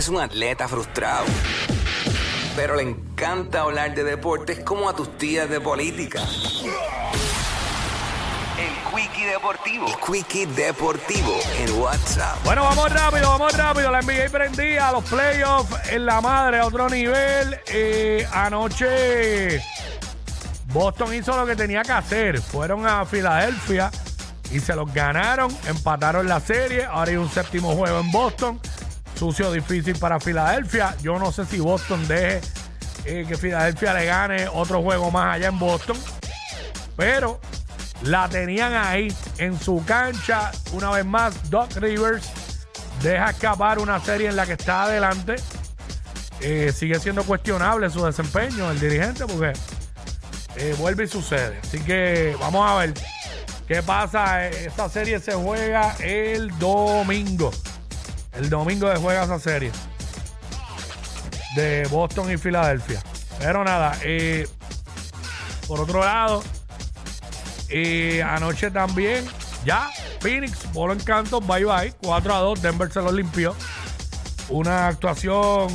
es un atleta frustrado, pero le encanta hablar de deportes como a tus tías de política. El Quickie Deportivo. El Quickie Deportivo en WhatsApp. Bueno, vamos rápido, vamos rápido. La NBA prendía los playoffs en la madre a otro nivel. Eh, anoche Boston hizo lo que tenía que hacer. Fueron a Filadelfia y se los ganaron. Empataron la serie. Ahora hay un séptimo juego en Boston. Sucio difícil para Filadelfia. Yo no sé si Boston deje eh, que Filadelfia le gane otro juego más allá en Boston. Pero la tenían ahí en su cancha. Una vez más, Doc Rivers deja escapar una serie en la que está adelante. Eh, sigue siendo cuestionable su desempeño, el dirigente, porque eh, vuelve y sucede. Así que vamos a ver qué pasa. Esta serie se juega el domingo. El domingo se juega esa serie de Boston y Filadelfia. Pero nada, eh, por otro lado, y anoche también, ya, Phoenix, Bolo Encanto, bye bye, 4 a 2, Denver se lo limpió. Una actuación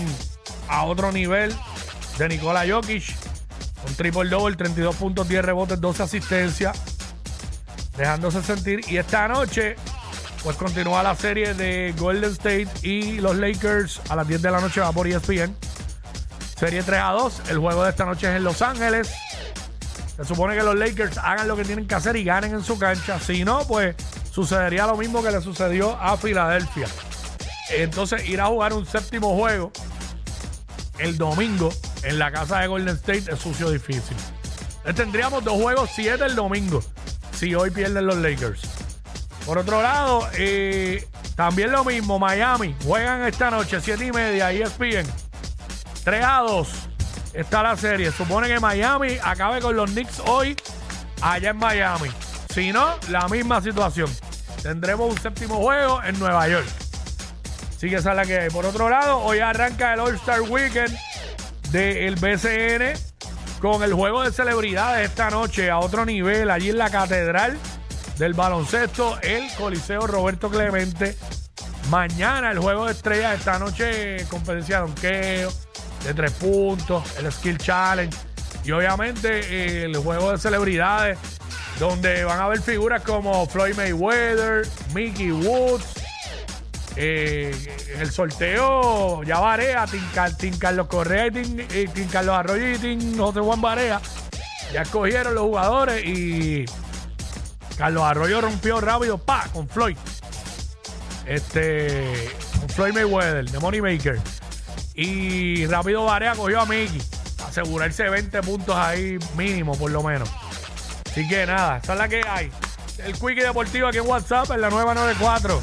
a otro nivel de Nikola Jokic, un triple double, 32 puntos, 10 rebotes, 12 asistencias, dejándose sentir. Y esta noche, pues continúa la serie de Golden State y los Lakers a las 10 de la noche va por ESPN. Serie 3 a 2, el juego de esta noche es en Los Ángeles. Se supone que los Lakers hagan lo que tienen que hacer y ganen en su cancha. Si no, pues sucedería lo mismo que le sucedió a Filadelfia. Entonces ir a jugar un séptimo juego el domingo en la casa de Golden State es sucio difícil. Tendríamos dos juegos siete el domingo si hoy pierden los Lakers. Por otro lado, eh, también lo mismo, Miami juegan esta noche, siete y media, ESPN. 3 a 2 está la serie. Supone que Miami acabe con los Knicks hoy allá en Miami. Si no, la misma situación. Tendremos un séptimo juego en Nueva York. Así que esa es la que hay. Por otro lado, hoy arranca el All-Star Weekend del BCN con el juego de celebridades esta noche a otro nivel, allí en la Catedral del Baloncesto, el Coliseo Roberto Clemente. Mañana el juego de estrellas, esta noche competencia de donqueo, de tres puntos, el Skill Challenge y obviamente eh, el juego de celebridades donde van a haber figuras como Floyd Mayweather, Mickey Woods. Eh, el sorteo ya Barea, Tim, Carlos Correa, y Tim, Carlos Arroyo y Tim José Juan Barea. Ya escogieron los jugadores y Carlos Arroyo rompió rápido, pa, con Floyd. Este, con Floyd Mayweather, de Moneymaker. Y rápido Barea cogió a Mickey. Asegurarse 20 puntos ahí mínimo, por lo menos. Así que nada, esa es la que hay. El Quickie Deportivo aquí en WhatsApp en la nueva 94.